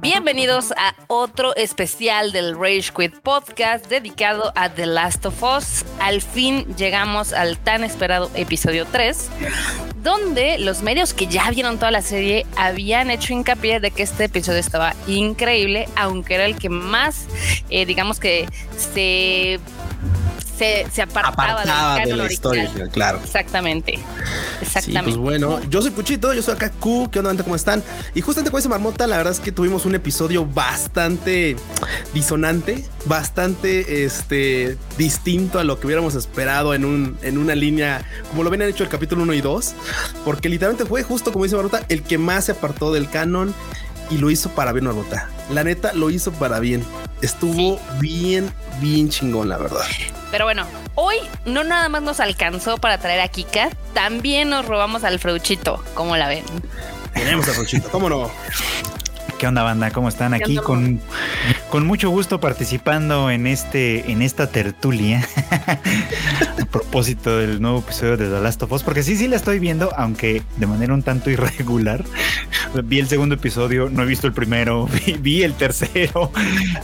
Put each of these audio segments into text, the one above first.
Bienvenidos a otro especial del Rage Quit Podcast dedicado a The Last of Us. Al fin llegamos al tan esperado episodio 3, donde los medios que ya vieron toda la serie habían hecho hincapié de que este episodio estaba increíble, aunque era el que más, eh, digamos que se se, apartaba, de la historia, claro. Exactamente. Exactamente. pues bueno, yo soy Puchito, yo soy acá Q, ¿qué onda? ¿Cómo están? Y justamente con esa marmota, la verdad es que tuvimos un episodio bastante disonante, bastante este, distinto a lo que hubiéramos esperado en, un, en una línea, como lo ven hecho el capítulo 1 y 2, porque literalmente fue justo como dice Marmota, el que más se apartó del canon y lo hizo para bien Marmota. La neta lo hizo para bien. Estuvo bien, bien chingón, la verdad. Pero bueno, hoy no nada más nos alcanzó para traer a Kika, también nos robamos al Freuchito, ¿cómo la ven? Tenemos al Freuchito, ¿cómo no? ¿Qué onda, banda? ¿Cómo están? Aquí con, con mucho gusto participando en este, en esta tertulia a propósito del nuevo episodio de The Last of Us, porque sí, sí la estoy viendo, aunque de manera un tanto irregular. Vi el segundo episodio, no he visto el primero, vi, el tercero.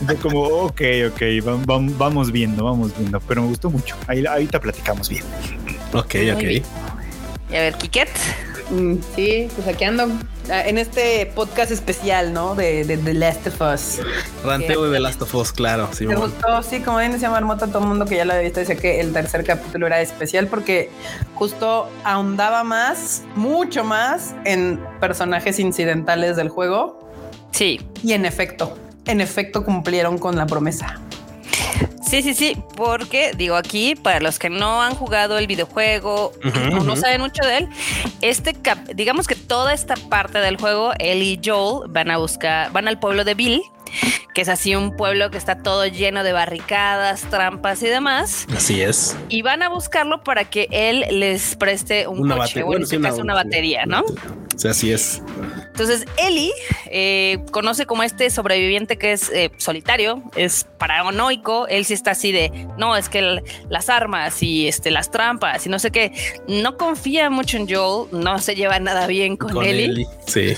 De como, ok, ok, vamos, viendo, vamos viendo, pero me gustó mucho. Ahí, ahorita platicamos bien. Ok, ok. Y a ver, Kiket. Mm, sí, pues aquí ando ah, en este podcast especial, ¿no? De, The Last of Us. Ranteo de The Last of Us, claro. Sí, me gustó, sí, como bien decía Marmota, todo el mundo que ya lo había visto decía que el tercer capítulo era especial porque justo ahondaba más, mucho más en personajes incidentales del juego. Sí. Y en efecto, en efecto cumplieron con la promesa. Sí, sí, sí, porque digo aquí, para los que no han jugado el videojuego o no saben mucho de él, este digamos que toda esta parte del juego, él y Joel van a buscar, van al pueblo de Bill, que es así un pueblo que está todo lleno de barricadas, trampas y demás. Así es. Y van a buscarlo para que él les preste un coche, o en este caso una batería, ¿no? Sí, así es. Entonces, Eli eh, conoce como este sobreviviente que es eh, solitario, es paranoico. Él sí está así de no, es que las armas y este, las trampas y no sé qué. No confía mucho en Joel, no se lleva nada bien con, con Eli. Sí.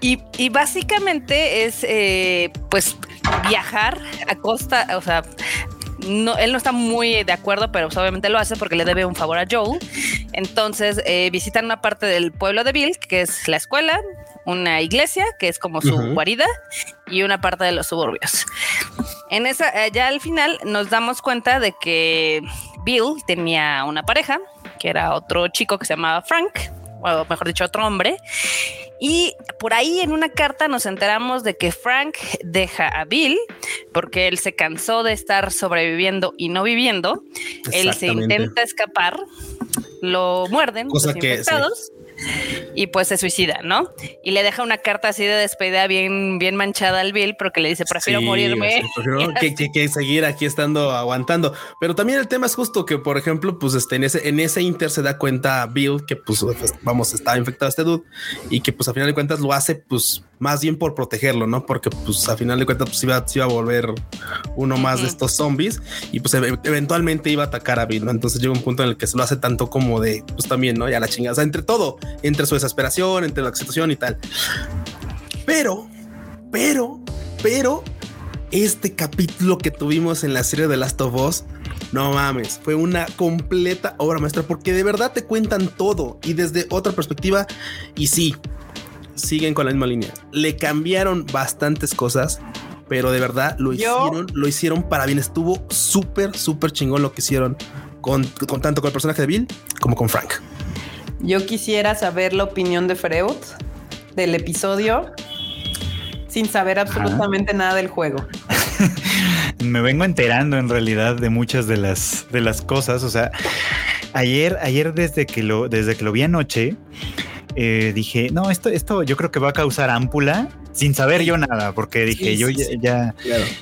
Y, básicamente es eh, pues viajar a costa, o sea, no, él no está muy de acuerdo, pero pues, obviamente lo hace porque le debe un favor a Joel. Entonces visitan una parte del pueblo de Bill, que es la escuela, una iglesia, que es como su guarida, y una parte de los suburbios. En esa, eh, ya al final nos damos cuenta de que Bill tenía una pareja, que era otro chico que se llamaba Frank, o mejor dicho, otro hombre. Y por ahí en una carta nos enteramos de que Frank deja a Bill porque él se cansó de estar sobreviviendo y no viviendo. Él se intenta escapar, lo muerden Cosa los infectados y pues se suicida, ¿no? Y le deja una carta así de despedida bien, bien manchada al Bill porque le dice, prefiero morirme. que, seguir aquí estando aguantando. Pero también el tema es justo que, por ejemplo, pues este, en ese, en ese inter se da cuenta Bill que pues, pues vamos, está infectado este dude y que pues a final de cuentas lo hace pues más bien por protegerlo, ¿no? Porque pues a final de cuentas pues iba, iba a volver uno más de estos zombies y pues eventualmente iba a atacar a Bill, ¿no? Entonces llega un punto en el que se lo hace tanto como de pues también, ¿no? Ya la chingada, o sea, entre todo, entre su desesperación, entre la situación y tal. Pero, pero, pero, este capítulo que tuvimos en la serie de Last of Us, no mames, fue una completa obra maestra porque de verdad te cuentan todo y desde otra perspectiva. Y sí, siguen con la misma línea. Le cambiaron bastantes cosas, pero de verdad lo hicieron, lo hicieron para bien. Estuvo súper, súper chingón lo que hicieron con, con tanto con el personaje de Bill como con Frank. Yo quisiera saber la opinión de Freud del episodio sin saber absolutamente nada del juego. Me vengo enterando en realidad de muchas de las de las cosas. O sea, ayer, ayer desde que lo, desde que lo vi anoche, eh, dije, no, esto, esto yo creo que va a causar ámpula sin saber yo nada, porque dije, yo ya,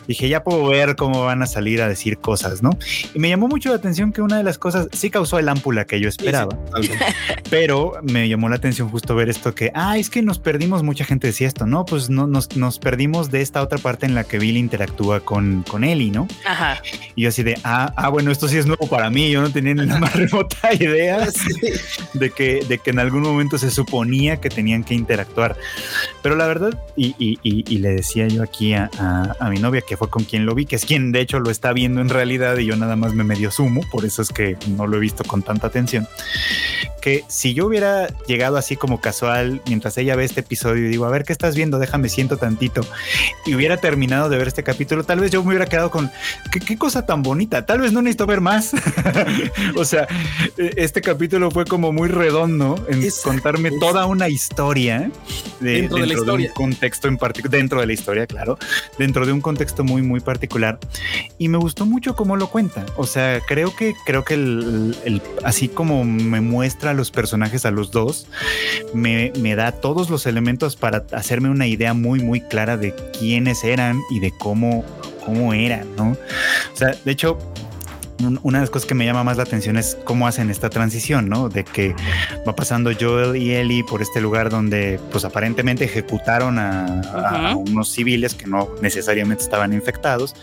dije, ya puedo ver cómo van a salir a decir cosas, ¿no? Y me llamó mucho la atención que una de las cosas sí causó el ámpula que yo esperaba, pero me llamó la atención justo ver esto que, ah, es que nos perdimos, mucha gente decía esto, ¿no? Pues no, nos, nos perdimos de esta otra parte en la que Bill interactúa con, con Ellie, ¿no? Ajá. Y yo así de, ah, ah, bueno, esto sí es nuevo para mí, yo no tenía ni la más remota idea de, que, de que en algún momento se suponía que tenían que interactuar. Pero la verdad, y, le decía yo aquí a, mi novia, que fue con quien lo vi, que es quien de hecho lo está viendo en realidad y yo nada más me medio sumo, por eso es que no lo he visto con tanta atención, que si yo hubiera llegado así como casual mientras ella ve este episodio y digo, a ver, ¿qué estás viendo? Déjame siento tantito, y hubiera terminado de ver este capítulo, tal vez yo me hubiera quedado con, qué, cosa tan bonita, tal vez no necesito ver más. o sea, e, este capítulo fue como muy redondo en contarme toda una historia de, dentro, de la historia. un contexto en particular, dentro de la historia, claro, dentro de un contexto muy, muy particular. Y me gustó mucho cómo lo cuenta. O sea, creo que, creo que el, así como me muestra a los personajes a los dos, me, me da todos los elementos para hacerme una idea muy, muy clara de quiénes eran y de cómo, cómo eran, ¿no? O sea, de hecho, una de las cosas que me llama más la atención es cómo hacen esta transición, ¿no? De que va pasando Joel y Ellie por este lugar donde, pues aparentemente ejecutaron a, unos civiles que no necesariamente estaban infectados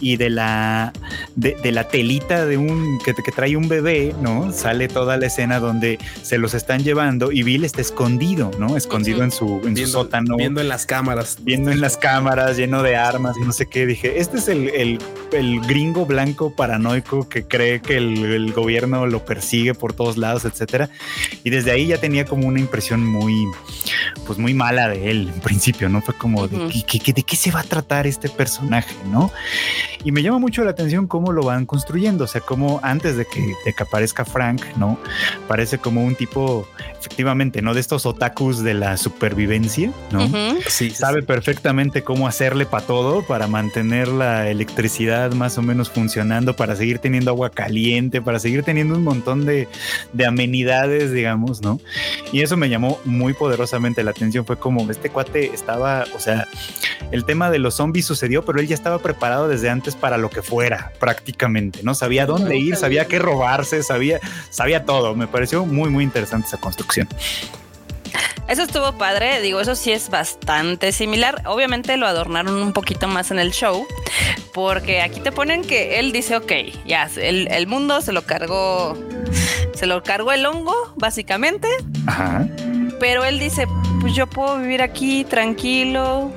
y de la de, la telita de un que, que, trae un bebé, ¿no? Sale toda la escena donde se los están llevando y Bill está escondido, ¿no? Escondido en su en su sótano, viendo en las cámaras, viendo en las cámaras, lleno de armas y no sé qué. Dije, este es el, el, el gringo blanco paranoico que cree que el, gobierno lo persigue por todos lados, etcétera. Y desde ahí ya tenía como una impresión muy, pues muy mala de él en principio, ¿no? Fue como de, ¿qué, de qué se va a tratar este personaje, ¿no? Y me llama mucho la atención cómo lo van construyendo, o sea, cómo antes de que, de que aparezca Frank, ¿no? Parece como un tipo, efectivamente, ¿no? De estos otakus de la supervivencia, ¿no? Sí, sabe perfectamente cómo hacerle para todo, para mantener la electricidad más o menos funcionando, para seguir teniendo agua caliente, para seguir teniendo un montón de, de amenidades, digamos, ¿no? Y eso me llamó muy poderosamente la atención. Fue como este cuate estaba, o sea, el tema de los zombies sucedió, pero él ya estaba preparado desde antes para lo que fuera, prácticamente, ¿no? Sabía dónde ir, sabía qué robarse, sabía, sabía todo. Me pareció muy, muy interesante esa construcción. Eso estuvo padre, digo, eso sí es bastante similar. Obviamente lo adornaron un poquito más en el show, porque aquí te ponen que él dice, ok, ya, el, el mundo se lo cargó, se lo cargó el hongo, básicamente. Ajá. Pero él dice, pues yo puedo vivir aquí tranquilo,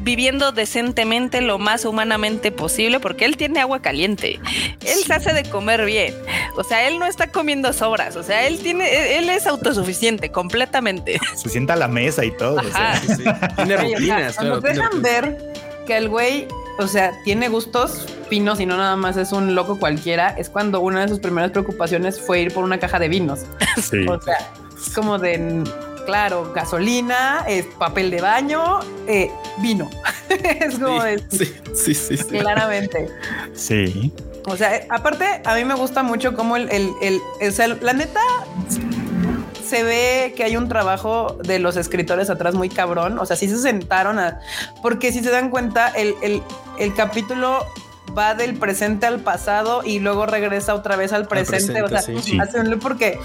viviendo decentemente lo más humanamente posible porque él tiene agua caliente. Él se hace de comer bien. O sea, él no está comiendo sobras. O sea, él tiene, él es autosuficiente completamente. Se sienta a la mesa y todo. Tiene rutinas. Cuando dejan ver que el güey, o sea, tiene gustos finos y no nada más es un loco cualquiera, es cuando una de sus primeras preocupaciones fue ir por una caja de vinos. O sea, como de claro, gasolina, es papel de baño, eh, vino. es como sí, sí, sí, sí, Claramente. Sí. O sea, aparte, a mí me gusta mucho cómo el, el, el, o sea, la neta se ve que hay un trabajo de los escritores atrás muy cabrón. O sea, sí se sentaron a. Porque si se dan cuenta, el, el, el capítulo va del presente al pasado y luego regresa otra vez al presente. o sea, hace un loop porque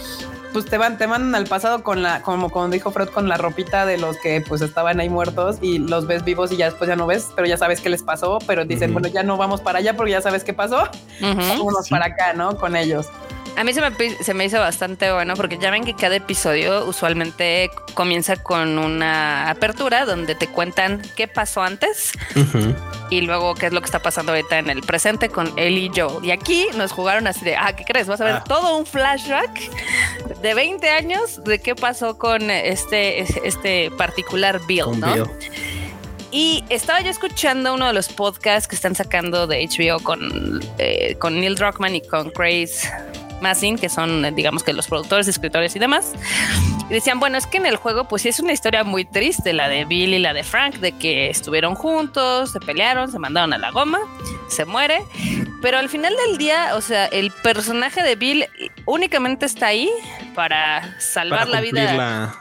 pues te van, te mandan al pasado con la, como, como dijo Fred, con la ropita de los que pues estaban ahí muertos y los ves vivos y ya después ya no ves, pero ya sabes qué les pasó, pero dicen, bueno, ya no vamos para allá porque ya sabes qué pasó, vámonos para acá, ¿no? Con ellos. A mí se me, se me hizo bastante bueno porque ya ven que cada episodio usualmente comienza con una apertura donde te cuentan qué pasó antes y luego qué es lo que está pasando ahorita en el presente con él y Joe. Y aquí nos jugaron así de, ah, ¿qué crees? Vas a ver ah. todo un flashback de 20 años de qué pasó con este, este particular Bill, ¿no? Y estaba yo escuchando uno de los podcasts que están sacando de HBO con, eh, con Neil Druckmann y con Grace Massin, que son, digamos que los productores, escritores y demás. Y decían, bueno, es que en el juego, pues sí es una historia muy triste, la de Bill y la de Frank, de que estuvieron juntos, se pelearon, se mandaron a la goma, se muere. Pero al final del día, o sea, el personaje de Bill únicamente está ahí para salvar la vida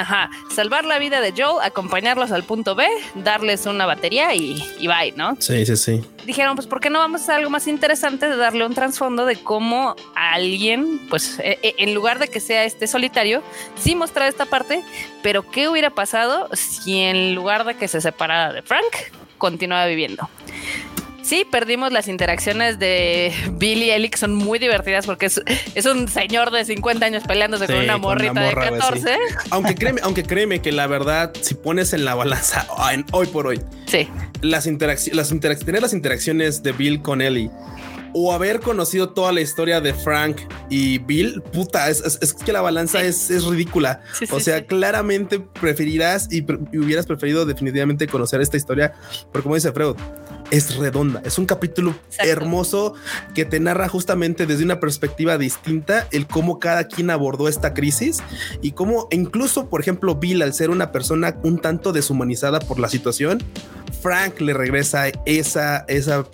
Ajá, salvar la vida de Joel, acompañarlos al punto B, darles una batería y, y bye, ¿no? Sí, sí, sí. Dijeron, pues, ¿por qué no vamos a hacer algo más interesante de darle un trasfondo de cómo alguien, pues, eh, eh, en lugar de que sea este solitario, sí mostrar esta parte, pero ¿qué hubiera pasado si en lugar de que se separara de Frank, continuaba viviendo? Sí, perdimos las interacciones de Billy y Ellie, que son muy divertidas porque es, es un señor de 50 años peleándose Sí, con una con morrita una morra, de güey, 14. Aunque créeme, aunque créeme que la verdad, si pones en la balanza en- hoy por hoy, Sí, las interacciones, las interac- tener las interacciones de Bill con Ellie o haber conocido toda la historia de Frank y Bill, puta, es, es- es que la balanza Sí. es, es ridícula. Sí, sí, o sea, sí. claramente preferirás y, pre- y hubieras preferido definitivamente conocer esta historia, porque como dice Freud, es redonda, es un capítulo Exacto. hermoso que te narra justamente desde una perspectiva distinta el cómo cada quien abordó esta crisis y cómo incluso, por ejemplo, Bill, al ser una persona un tanto deshumanizada por la situación, Frank le regresa esa, esa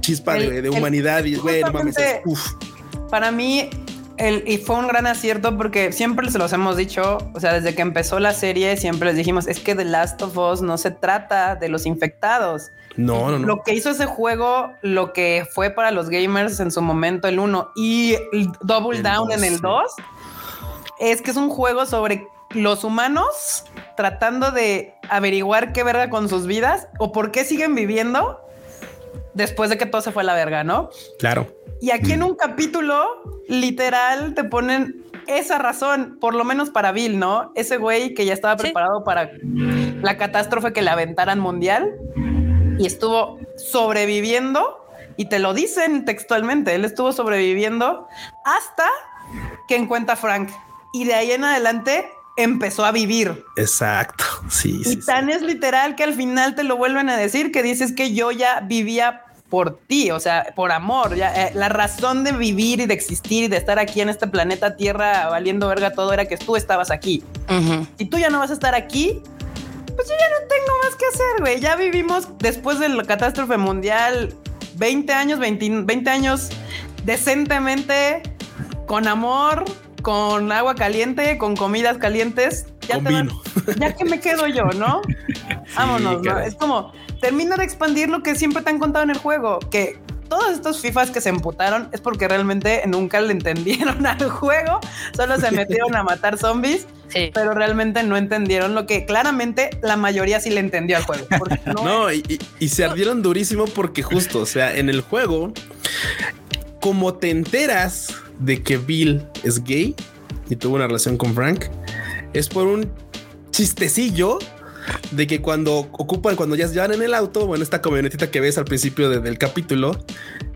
chispa de, El- de el- humanidad y güey, mames, es- justamente- uf. Para mí, el, y fue un gran acierto porque siempre se los hemos dicho, o sea, desde que empezó la serie, siempre les dijimos, es que The Last of Us no se trata de los infectados. No, no, no. Lo que hizo ese juego, lo que fue para los gamers en su momento el 1 y el Double El Down dos, en el sí. 2, es que es un juego sobre los humanos tratando de averiguar qué verga con sus vidas o por qué siguen viviendo después de que todo se fue a la verga, ¿no? Claro. Y aquí en un capítulo, literal, te ponen esa razón, por lo menos para Bill, ¿no? Ese güey que ya estaba Sí. preparado para la catástrofe que le aventaran mundial y estuvo sobreviviendo. Y te lo dicen textualmente, él estuvo sobreviviendo hasta que encuentra a Frank. Y de ahí en adelante empezó a vivir. Exacto. Sí, Y sí, sí. tan es literal que al final te lo vuelven a decir que dices que yo ya vivía por ti, o sea, por amor. Ya, eh, la razón de vivir y de existir y de estar aquí en este planeta Tierra valiendo verga todo era que tú estabas aquí. Ujú. Si tú ya no vas a estar aquí, pues yo ya no tengo más que hacer, güey. Ya vivimos después de la catástrofe mundial 20 años, 20, 20 años decentemente, con amor, con agua caliente, con comidas calientes. Ya Con te van- ya que me quedo yo, ¿no? Vámonos, ¿no? Es como termina de expandir lo que siempre te han contado en el juego, que todos estos FIFAs que se emputaron es porque realmente nunca le entendieron al juego, solo se metieron a matar zombies, Sí. pero realmente no entendieron lo que claramente la mayoría sí le entendió al juego. no, No, y, y- y se ardieron durísimo porque justo, o sea, en el juego, como te enteras de que Bill es gay y tuvo una relación con Frank, es por un chistecillo de que cuando ocupan, cuando ya se van en el auto, bueno, esta camionetita que ves al principio de- del capítulo,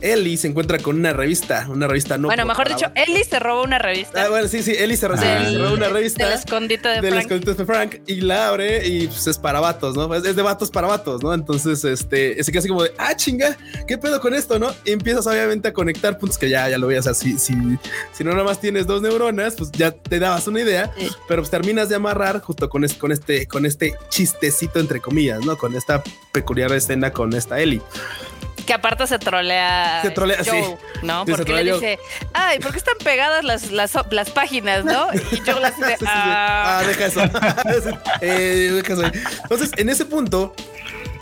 Ellie se encuentra con una revista, una revista no. bueno, mejor dicho, Ellie se robó una revista. Ah, bueno, sí, sí, Ellie se, se Del- robó una revista Del escondite de del Frank. escondite de Frank y la abre y pues, es para vatos, ¿no? Es, es de vatos para vatos, ¿no? Entonces, este, es casi como de, ah, chinga, ¿qué pedo con esto, no? Y empiezas obviamente a conectar puntos que ya, ya lo veías así. Si, si no nada más tienes dos neuronas, pues ya te dabas una idea, Sí. pero pues terminas de amarrar justo con, es- con este, con este chistecito entre comillas, ¿no? Con esta peculiar escena con esta Ellie. Que aparte se trolea. Se trolea, Joel, sí. ¿no? Sí, Porque le dice, ay, ¿por qué están pegadas las, las, las páginas, no? Y Sí, sí, sí. ah. Ah, deja eso. Eh, deja eso. Entonces, en ese punto,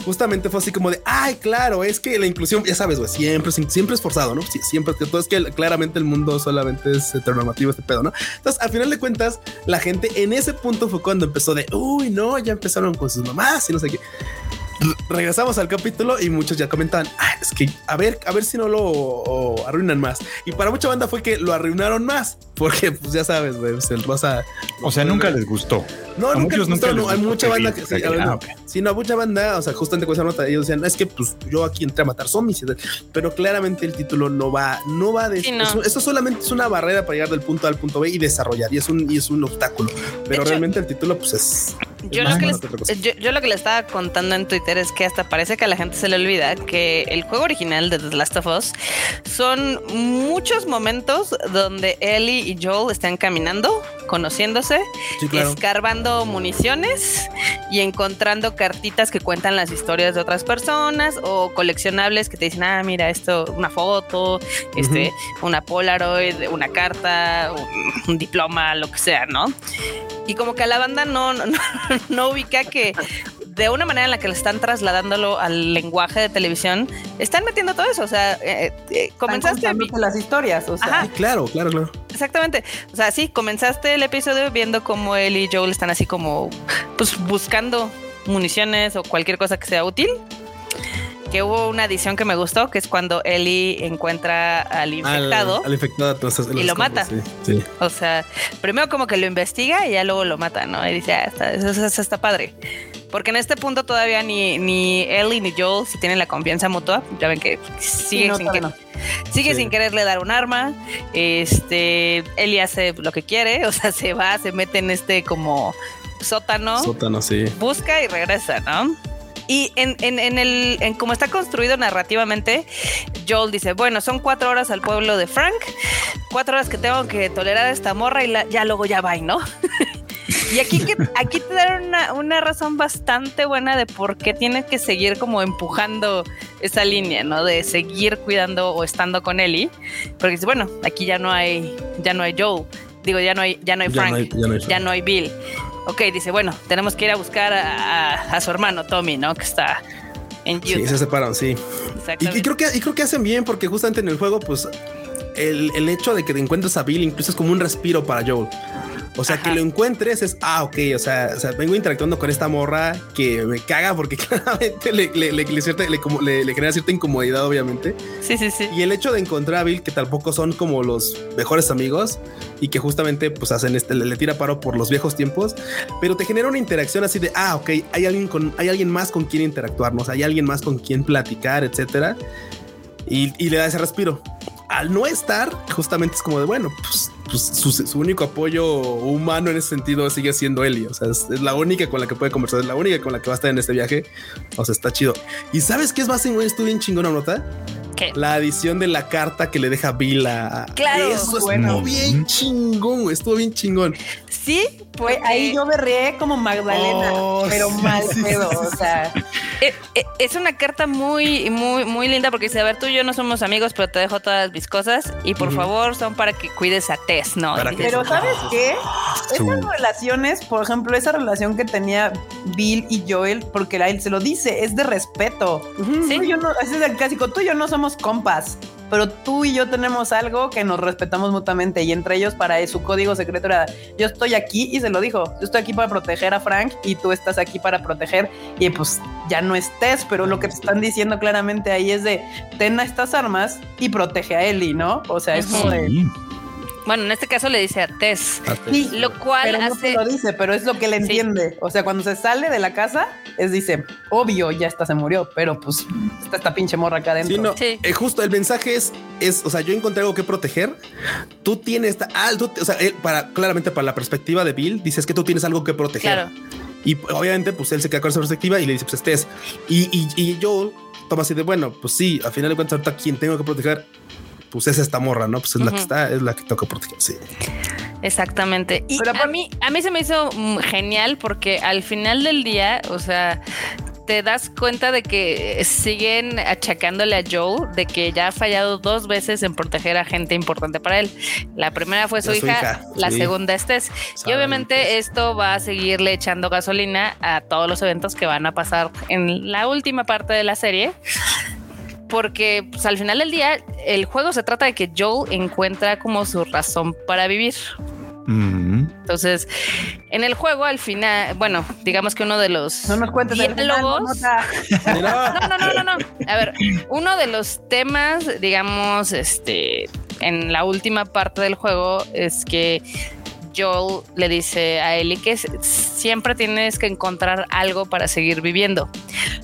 justamente fue así como de, ay, claro, es que la inclusión, ya sabes, güey, siempre, siempre es forzado, ¿no? Sí, siempre, todo es que claramente el mundo solamente es heteronormativo, este pedo, ¿no? Entonces, al final de cuentas, la gente en ese punto fue cuando empezó de, uy, no, ya empezaron con sus mamás y no sé qué. Re- Regresamos al capítulo y muchos ya comentaban, es que a ver, a ver si no lo arruinan más. Y para mucha banda fue que lo arruinaron más, porque pues ya sabes, güey, pues, el rosa. O sea, nunca les gustó. No, A nunca les muchos gustó, nunca no, les hay gustó mucha que banda que sí, que- a ver, ah, no. ok. Sí, no, mucha banda, o sea, justamente con esa nota, ellos decían, es que pues yo aquí entré a matar zombies, y tal", pero claramente el título no va, no va de Sí, no. eso, eso solamente es una barrera para llegar del punto A al punto B y desarrollar, y es un, y es un obstáculo, pero hecho, realmente el título pues es... Yo lo, que les, yo lo que le estaba contando en Twitter es que hasta parece que a la gente se le olvida que el juego original de The Last of Us son muchos momentos donde Ellie y Joel están caminando, conociéndose, Sí, claro. escarbando municiones y encontrando cartitas que cuentan las historias de otras personas o coleccionables que te dicen, ah, mira, esto, una foto, este, una Polaroid, una carta, un, un diploma, lo que sea, ¿no? Y como que a la banda no, no, no, no ubica que de una manera en la que le están trasladándolo al lenguaje de televisión, están metiendo todo eso. O sea, eh, eh, comenzaste las historias, o sea, Ajá. Sí, claro, claro, claro. Exactamente. O sea, sí, comenzaste el episodio viendo cómo él y Joel están así como, pues buscando municiones o cualquier cosa que sea útil. Que hubo una edición que me gustó, que es cuando Ellie encuenra al infectado. Al, al infectado. entonces, Y lo mata. Sí, sí. O sea, primero como que lo investiga y ya luego lo mata, ¿no? Y dice, ah, está, eso, eso- eso está padre. Porque en este punto todavía ni, ni Ellie ni Joel si tienen la confianza mutua. Ya ven que sigue, no, sin, que- no. sigue Sí. sin quererle dar un arma. Este, Ellie hace lo que quiere, o sea, se va, se mete en este como sótano, Sótano, sí. busca y regresa, ¿no? Y en, en, en el, en cómo está construido narrativamente, Joel dice, bueno, son cuatro horas al pueblo de Frank, cuatro horas que tengo que tolerar a esta morra y la- ya luego ya va, ¿no? y aquí, que, aquí te dan una, una razón bastante buena de por qué tiene que seguir como empujando esa línea, ¿no? De seguir cuidando o estando con Ellie. Porque dice, bueno, aquí ya no hay, ya no hay Joel. Digo, ya no hay, ya no hay Ya Frank no hay- ya no hay ya no hay Bill. Ok, dice, bueno, tenemos que ir a buscar a, a- a su hermano Tommy, ¿no? Que está en Utah. Sí, se separaron, sí. Y, y creo que, y creo que hacen bien porque justamente en el juego, pues el, el hecho de que te encuentres a Bill incluso es como un respiro para Joel. O sea, Ajá. que lo encuentres es, ah, ok, o sea, o sea, vengo interactuando con esta morra que me caga porque claramente le, le, le, cierta- como- le- genera cierta incomodidad, obviamente. Sí, sí, sí. Y el hecho de encontrar a Bill, que tampoco son como los mejores amigos y que justamente pues hacen este, le, tira paro por los viejos tiempos, pero te genera una interacción así de, ah, ok, hay alguien con, hay alguien más con quien interactuar, ¿no? O sea, hay alguien más con quien platicar, etcétera. Y, y le da ese respiro. Al no estar, justamente es como de, bueno, pues, pues, su, su único apoyo humano en ese sentido sigue siendo Ellie. O sea, es, es la única con la que puede conversar, es la única con la que va a estar en este viaje. O sea, está chido. ¿Y sabes qué es más? Estuvo bien chingona nota ¿Qué? la adición de la carta que le deja Bill a. Claro. Eso Bueno. estuvo bien chingón, estuvo bien chingón. Sí, Fue ahí yo berreé como Magdalena, Oh, pero sí, mal sí, pedo. sí, o sea, eh, eh, es una carta muy, muy, muy linda porque dice, a ver, tú y yo no somos amigos, pero te dejo todas mis cosas y por favor son para que cuides a Tess, ¿no? Pero ¿sabes qué? Tú. Esas relaciones, por ejemplo, esa relación que tenía Bill y Joel, porque él se lo dice, es de respeto. Sí. Tú y yo no, es el clásico, tú y yo no somos compas, pero tú y yo tenemos algo que nos respetamos mutuamente y entre ellos para su código secreto era, yo estoy aquí y se lo dijo, yo estoy aquí para proteger a Frank y tú estás aquí para proteger y pues ya no estés, pero lo que te están diciendo claramente ahí es de, ten estas armas y protege a Ellie, ¿no? O sea, es como de... Bueno, en este caso le dice a Tess, Sí, lo cual pero no te hace... lo dice, pero es lo que le Sí. entiende. O sea, cuando se sale de la casa, es dice, obvio, ya está, se murió, pero pues está esta pinche morra acá adentro. Sí, no, Sí. eh, justo el mensaje es, es, o sea, yo encontré algo que proteger. Tú tienes, esta- ah, tú- o sea, él, para claramente para la perspectiva de Bill, dices que tú tienes algo que proteger. Claro. Y obviamente, pues él se queda con esa perspectiva y le dice, pues estés. Y, y, y Joel toma así de, bueno, pues sí, al final de cuentas, ahorita quien tengo que proteger, pues es esta morra, ¿no? Pues es la que está, es la que que proteger. Sí. Exactamente. Y Pero a mí, a mí se me hizo mm, genial porque al final del día, o sea, te das cuenta de que siguen achacándole a Joe de que ya ha fallado dos veces en proteger a gente importante para él. La primera fue su, hija, la sí. segunda es Tess. Y obviamente pues. esto va a seguirle echando gasolina a todos los eventos que van a pasar en la última parte de la serie. Porque pues, al final del día el juego se trata de que Joel encuentra como su razón para vivir. Entonces, en el juego al final, bueno, digamos que uno de los No nos cuentes el final, no, no, no, no, no. A ver, uno de los temas, digamos, este, en la última parte del juego es que Joel le dice a Ellie que siempre tienes que encontrar algo para seguir viviendo,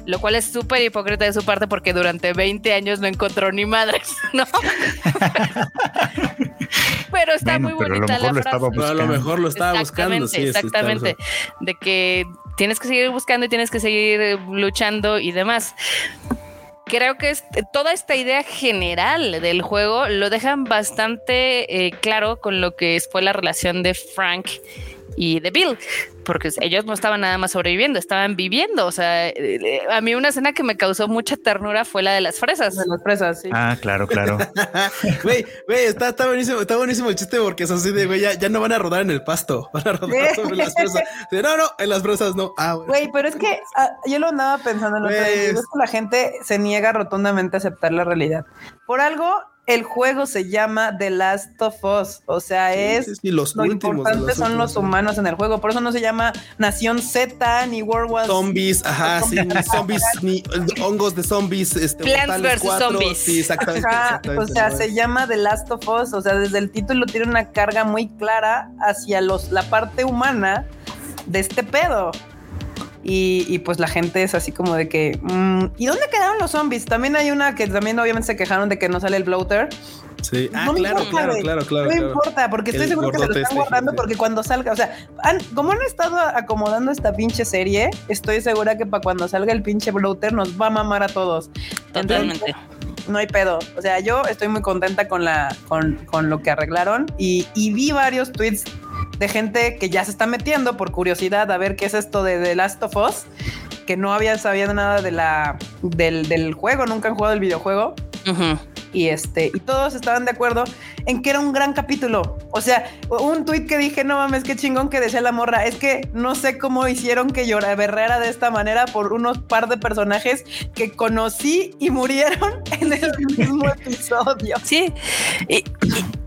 lo cual es súper hipócrita de su parte porque durante 20 años no encontró ni madres, ¿no? pero está Bueno, muy pero a lo bonita mejor la lo estaba frase. pero a lo buscando. mejor lo estaba buscando. Exactamente, Sí, está- exactamente. De que tienes que seguir buscando y tienes que seguir luchando y demás. Creo que toda esta idea general del juego lo dejan bastante eh, claro con lo que fue la relación de Frank y de Bill, porque ellos no estaban nada más sobreviviendo, estaban viviendo. O sea, eh, a mí una escena que me causó mucha ternura fue la de las fresas. De las fresas, sí. Ah, claro, claro. Güey, güey, está, está buenísimo, está buenísimo el chiste porque es así de, güey, ya, ya no van a rodar en el pasto, van a rodar sobre las fresas. No, no, en las fresas no. Ah, güey. Güey, pero es que ah, yo lo andaba pensando en día, Pues- es que la gente se niega rotundamente a aceptar la realidad. Por algo, el juego se llama The Last of Us. O sea, es Sí, sí, los lo últimos. importante los son los humanos en el juego. Por eso no se llama Nación Z ni World War Zombies, ajá, sí, ni zombies, ni hongos de zombies, este, Plants mortales versus cuatro. zombies. Sí, exactamente. Ajá, exactamente, o sea, se llama The Last of Us, o sea, desde el título tiene una carga muy clara hacia los, la parte humana de este pedo. Y, y, pues la gente es así como de que, mm, ¿y dónde quedaron los zombies? También hay una que también obviamente se quejaron de que no sale el bloater. Sí. Ah, No me claro, importa, claro, claro, claro, No claro. importa, porque estoy El seguro que se lo están este, guardando sí. porque cuando salga, o sea, han- como han estado acomodando esta pinche serie, estoy segura que para cuando salga el pinche bloater nos va a mamar a todos. Totalmente. no hay pedo. O sea, yo estoy muy contenta con la con, con lo que arreglaron y, y vi varios tweets de gente que ya se está metiendo por curiosidad a ver qué es esto de The Last of Us, que no había sabido nada de la del, del juego, nunca han jugado el videojuego Ujú. y este y todos estaban de acuerdo en que era un gran capítulo. O sea, un tweet que dije, no mames, qué chingón que decía la morra, es que no sé cómo hicieron que llora berrera de esta manera por unos par de personajes que conocí y murieron en el mismo episodio. Sí, y,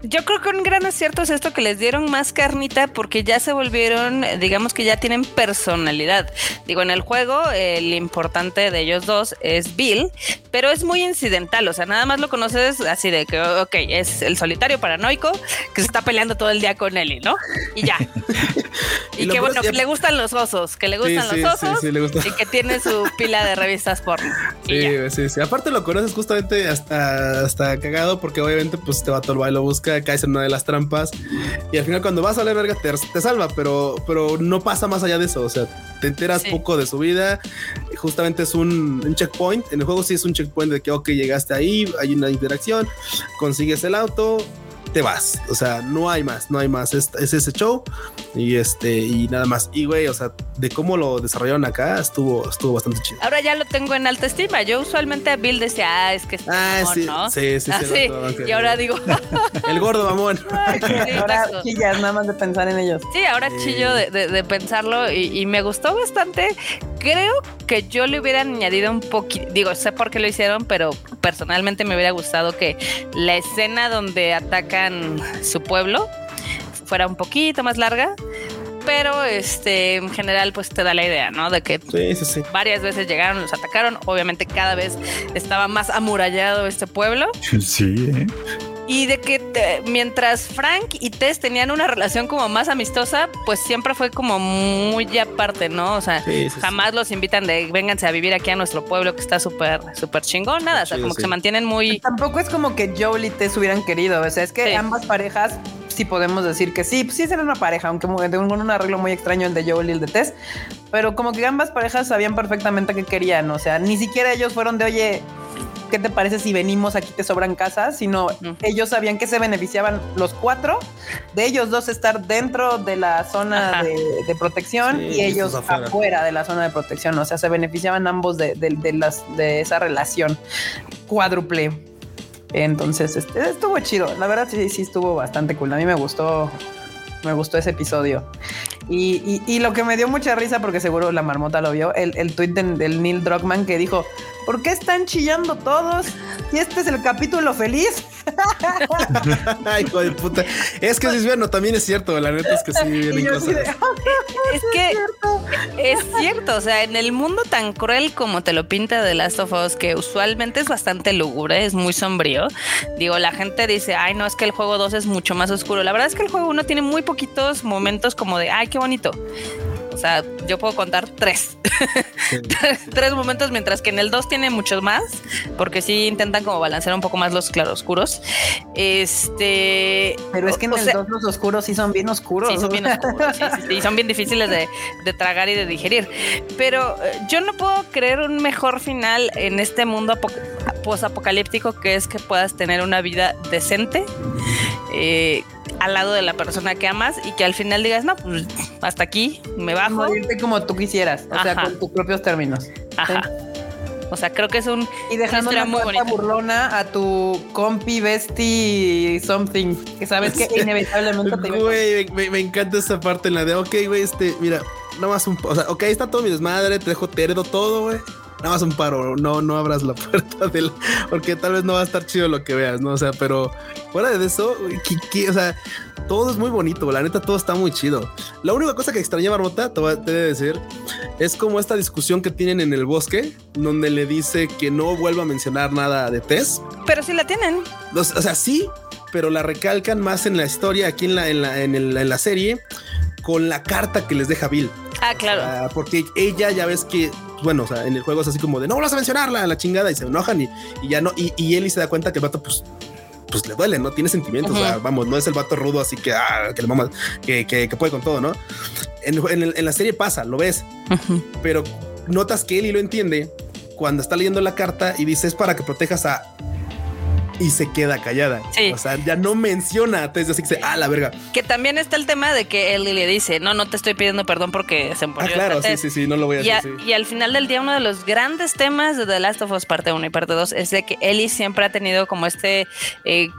y yo creo que un gran acierto es esto que les dieron más carnita porque ya se volvieron, digamos que ya tienen personalidad. Digo, en el juego el importante de ellos dos es Bill, pero es muy incidental, o sea, nada más lo conoces así de que, ok, es el solitario paranoico que se está peleando todo el día con Ellie, ¿no? Y ya. Y que bueno, que le gustan los osos, que le gustan sí, los osos sí, le gusta. y que tiene su pila de revistas porno. Sí, sí, sí. Aparte lo conoces justamente hasta, hasta cagado porque obviamente pues este vato va y lo busca, caes en una de las trampas y al final cuando vas a la verga te, te salva, pero, pero no pasa más allá de eso. O sea, te enteras Sí. poco de su vida. Justamente es un, un checkpoint. En el juego sí es un checkpoint de que, ok, llegaste ahí, hay una interacción, consigues el auto, te vas. O sea, no hay más, no hay más. Es, es ese show y este y nada más. Y güey, o sea, de cómo lo desarrollaron acá estuvo, estuvo bastante chido. Ahora ya lo tengo en alta estima. Yo usualmente a Bill decía, ah, es que es Ah, mamón, sí, ¿no? sí, sí, Ah, sí, sí. Y ahora digo, El gordo mamón. sí, Ahora chillas nada más de pensar en ellos. Sí, ahora chillo de, de- de pensarlo y, y me gustó bastante. Creo que yo le hubiera añadido un poquito, digo, sé por qué lo hicieron, pero personalmente me hubiera gustado que la escena donde atacan su pueblo fuera un poquito más larga. Pero este, en general, pues te da la idea, ¿no? De que Sí, sí, sí. varias veces llegaron, los atacaron. Obviamente, cada vez estaba más amurallado este pueblo. Sí, ¿eh? Y de que te- mientras Frank y Tess tenían una relación como más amistosa, pues siempre fue como muy aparte, ¿no? O sea, Sí, sí, sí. jamás los invitan de vénganse a vivir aquí a nuestro pueblo que está súper, súper chingón, nada. O sea, como que se mantienen muy. Tampoco es como que Joel y Tess hubieran querido. O sea, es que Sí. ambas parejas sí podemos decir que sí, pues sí eran una pareja, aunque de un, un arreglo muy extraño el de Joel y el de Tess. Pero como que ambas parejas sabían perfectamente qué querían. O sea, ni siquiera ellos fueron de oye. ¿Qué te parece si venimos aquí te sobran casas? Sino Ujú. ellos sabían que se beneficiaban los cuatro de ellos dos estar dentro de la zona de, de protección Sí, y ellos afuera. afuera. de la zona de protección. O sea, se beneficiaban ambos de, de- de las, de esa relación cuádruple. Entonces, este, estuvo chido. La verdad, sí, sí estuvo bastante cool. A mí me gustó, me gustó ese episodio. Y, lo que me dio mucha risa, porque seguro la marmota lo vio, el, el tweet de- del Neil Druckmann que dijo: ¿Por qué están chillando todos? Y este es el capítulo feliz. Ay, hijo de puta. Es que sí, bueno, también es cierto. La neta es que sí vienen cosas. de, Es que es cierto, o sea, en el mundo tan cruel como te lo pinta The Last of Us, que usualmente es bastante lúgubre, es muy sombrío. Digo, la gente dice, ay, no, es que el juego 2 es mucho más oscuro. La verdad es que el juego 1 tiene muy poquitos momentos como de, ay, qué bonito. O sea, yo puedo contar tres. Sí. tres momentos, mientras que en el 2 tiene muchos más, porque sí intentan como balancear un poco más los claroscuros. Este. Pero es que en el sea, 2 los oscuros sí son bien oscuros. Sí, son bien oscuros, sí, sí, son bien difíciles de, de tragar y de digerir. Pero eh, yo no puedo creer un mejor final en este mundo apo- posapocalíptico que es que puedas tener una vida decente. eh, al lado de la persona que amas y que al final digas, no, pues hasta aquí me bajo. Morirte como tú quisieras, o sea, con tus propios términos. Ajá. O sea, creo que es un Y dejando una muy bonita. burlona a tu compi, bestie, something, que sabes que inevitablemente te Güey, me, me encanta esa parte en la de, ok, güey, este, mira, nada más un, o sea, ok, está todo mi desmadre, te dejo, te heredo todo, güey. Nada más un paro, no, no abras la puerta del, porque tal vez no va a estar chido lo que veas, ¿no? O sea, pero fuera de eso, güey, ¿qué- qué? o sea, todo es muy bonito, la neta, todo está muy chido. La única cosa que extraña Barbota, te voy a decir, es como esta discusión que tienen en el bosque, donde le dice que no vuelva a mencionar nada de Tess. Pero sí la tienen. O sea, sí, pero la recalcan más en la historia, aquí en la, en la, en el- en la serie, con la carta que les deja Bill. Ah, claro. Porque ella ya ves que, bueno, o sea, en el juego es así como de no vas a mencionarla, la chingada, y se enojan y, y ya no, y, y Ellie se da cuenta que el vato, pues, pues le duele, no tiene sentimientos. O sea, vamos, no es el vato rudo, así que, ah, que le mama, que, que, que puede con todo, ¿no? En, en el- en la serie pasa, lo ves, pero notas que Ellie lo entiende cuando está leyendo la carta y dice es para que protejas a y se queda callada. Sí. O sea, ya no menciona a Tess, así que dice, ah, la verga. Que también está el tema de que él le dice, no, no te estoy pidiendo perdón porque se murió. Ah, claro, sí, Tess". sí, sí, no lo voy a Y, a- decir. sí. y al final del día, uno de los grandes temas de The Last of Us parte 1 y parte 2 es de que Ellie siempre ha tenido como este, eh,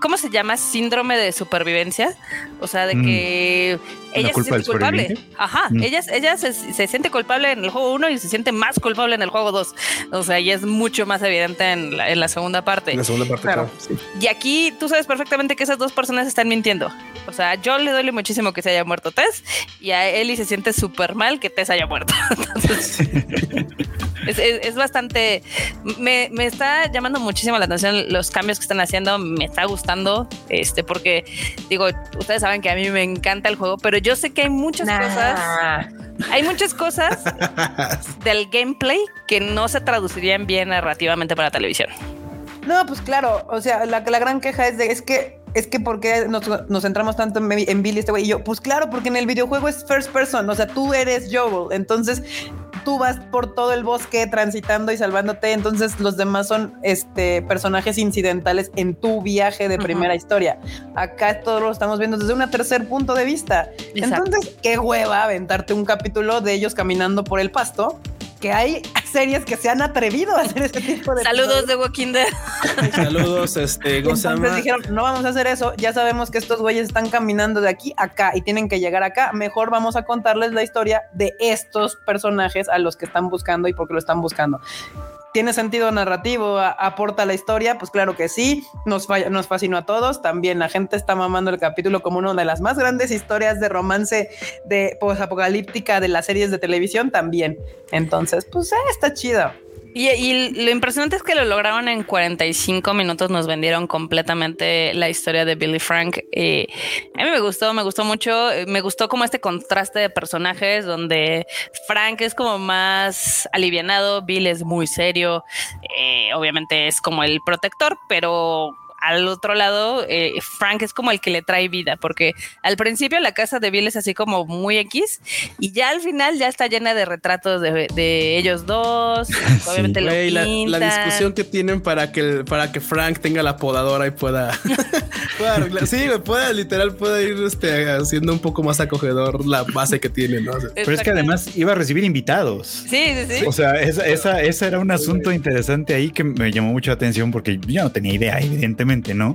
¿cómo se llama? Síndrome de supervivencia. O sea, de Mm. que ella se siente culpable. Ajá, Mm. ella, ella se, se siente culpable en el juego 1 y se siente más culpable en el juego 2. O sea, y es mucho más evidente en la, en la segunda parte. En la segunda parte, Claro. claro. sí. Y aquí tú sabes perfectamente que esas dos personas están mintiendo. O sea, yo le duele muchísimo que se haya muerto Tess y a Ellie se siente súper mal que Tess haya muerto. Entonces, es, es- es bastante. Me, me está llamando muchísimo la atención los cambios que están haciendo. Me está gustando. Este, porque digo, ustedes saben que a mí me encanta el juego, pero yo sé que hay muchas cosas. Hay muchas cosas del gameplay que no se traducirían bien narrativamente para televisión. No, pues claro, o sea, la, la gran queja es de, es que, es que ¿por qué nos, nos centramos tanto en, en Billy este güey? Y yo, pues claro, porque en el videojuego es first person, o sea, tú eres Joel, entonces tú vas por todo el bosque transitando y salvándote, entonces los demás son este personajes incidentales en tu viaje de primera historia. Acá todo lo estamos viendo desde un tercer punto de vista. Exacto. Entonces, qué hueva aventarte un capítulo de ellos caminando por el pasto. Que hay series que se han atrevido a hacer ese tipo de Saludos de Walking Dead. Saludos, este, ¿cómo se entonces dijeron, no vamos a hacer eso, ya sabemos que estos güeyes están caminando de aquí a acá y tienen que llegar acá, mejor vamos a contarles la historia de estos personajes a los que están buscando y por qué lo están buscando. ¿Tiene sentido narrativo? ¿A- ¿Aporta la historia? Pues claro que sí, nos, fa- nos fascinó a todos, también la gente está mamando el capítulo como una de las más grandes historias de romance de posapocalíptica de las series de televisión también. Entonces, pues eh, está chido. Y, y lo impresionante es que lo lograron en 45 minutos, nos vendieron completamente la historia de Billy Frank. Eh, a mí me gustó, me gustó mucho, me gustó como este contraste de personajes donde Frank es como más alivianado, Bill es muy serio, eh, obviamente es como el protector, pero al otro lado, eh, Frank es como el que le trae vida, porque al principio la casa de Bill es así como muy X y ya al final ya está llena de retratos de, de ellos dos. Obviamente lo Güey, la, la discusión que tienen para que, el- para que Frank tenga la podadora y pueda, pueda. Sí, pueda literal, pueda ir este, haciendo un poco más acogedor la base que tiene, ¿no? O sea, Pero es que además iba a recibir invitados. Sí, sí, sí. O sea, esa, esa, esa era un asunto interesante ahí que me llamó mucha atención porque yo no tenía idea, evidentemente, ¿no?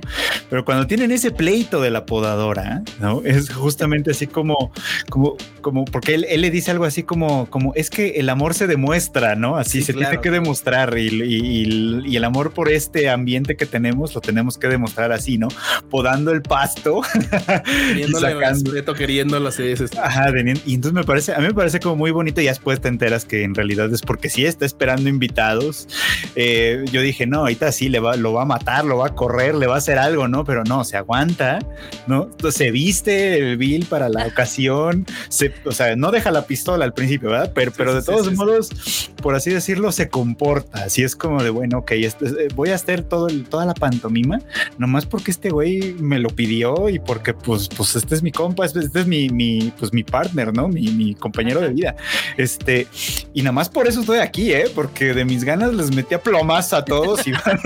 Pero cuando tienen ese pleito de la podadora, ¿no? Es justamente así como, como, como, porque él, él le dice algo así como, como, es que el amor se demuestra, ¿no? Así Sí, se claro. tiene que demostrar y, y- y- y el amor por este ambiente que tenemos lo tenemos que demostrar así, ¿no? Podando el pasto queriéndole el respeto, queriéndolo así. dices, Ajá, y entonces me parece, a mí me parece como muy bonito y después te enteras que en realidad es porque sí está esperando invitados. Eh, yo dije, no, ahorita sí le va, lo va a matar, lo va a correr, le va a hacer algo, ¿no? Pero no, se aguanta, ¿no? Se viste el Bill para la ocasión, se, o sea, no deja la pistola al principio, ¿verdad? Pero, pero de sí, sí, todos sí, sí. modos, por así decirlo, se comporta. Así es como de, bueno, ok, eh, voy a hacer todo el- toda la pantomima, nomás porque este güey me lo pidió y porque pues, pues este es mi compa, este este es mi, mi, pues, mi partner, ¿no? Mi, mi compañero de vida. Este, y nada más por eso estoy aquí, ¿eh? Porque de mis ganas les metí a plomas a todos y, van-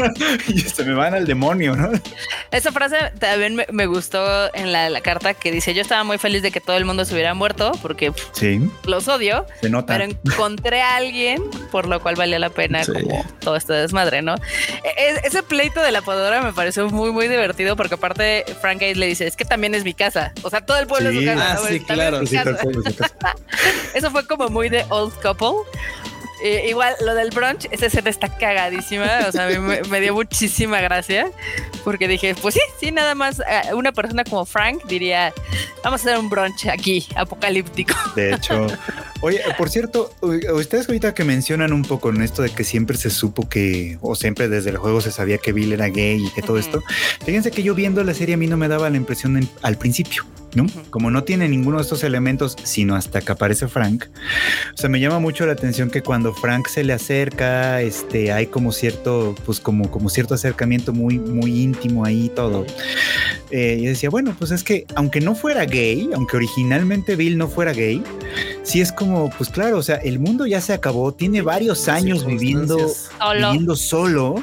y se me van al demonio. Genio, ¿no? Esa frase también me, me gustó en la, la carta que dice, yo estaba muy feliz de que todo el mundo se hubiera muerto porque Sí, los odio, se nota. pero encontré a alguien por lo cual valía la pena Sí. como todo este desmadre, ¿no? E- e- ese pleito de la podadora me pareció muy, muy divertido porque aparte Frank Gates le dice, es que también es mi casa. O sea, todo el pueblo Sí. es su casa. Ah, ¿no? sí, claro. es mi casa. Eso fue como muy de old couple. Eh, igual lo del brunch, esa escena está cagadísima. O sea, a mí me, me dio muchísima gracia porque dije, pues sí, sí, nada más eh, una persona como Frank diría, vamos a hacer un brunch aquí, apocalíptico. De hecho, oye, por cierto, ustedes ahorita que mencionan un poco en esto de que siempre se supo que, o siempre desde el juego se sabía que Bill era gay y que todo esto, fíjense que yo viendo la serie a mí no me daba la impresión en- al principio, ¿no? Como no tiene ninguno de estos elementos, sino hasta que aparece Frank. O sea, me llama mucho la atención que cuando Frank se le acerca, este, hay como cierto, pues como, como cierto acercamiento muy, muy íntimo ahí y todo. Eh, y decía, bueno, pues es que aunque no fuera gay, aunque originalmente Bill no fuera gay, sí es como, pues claro, o sea, el mundo ya se acabó, tiene varios años viviendo. Solo. viviendo solo.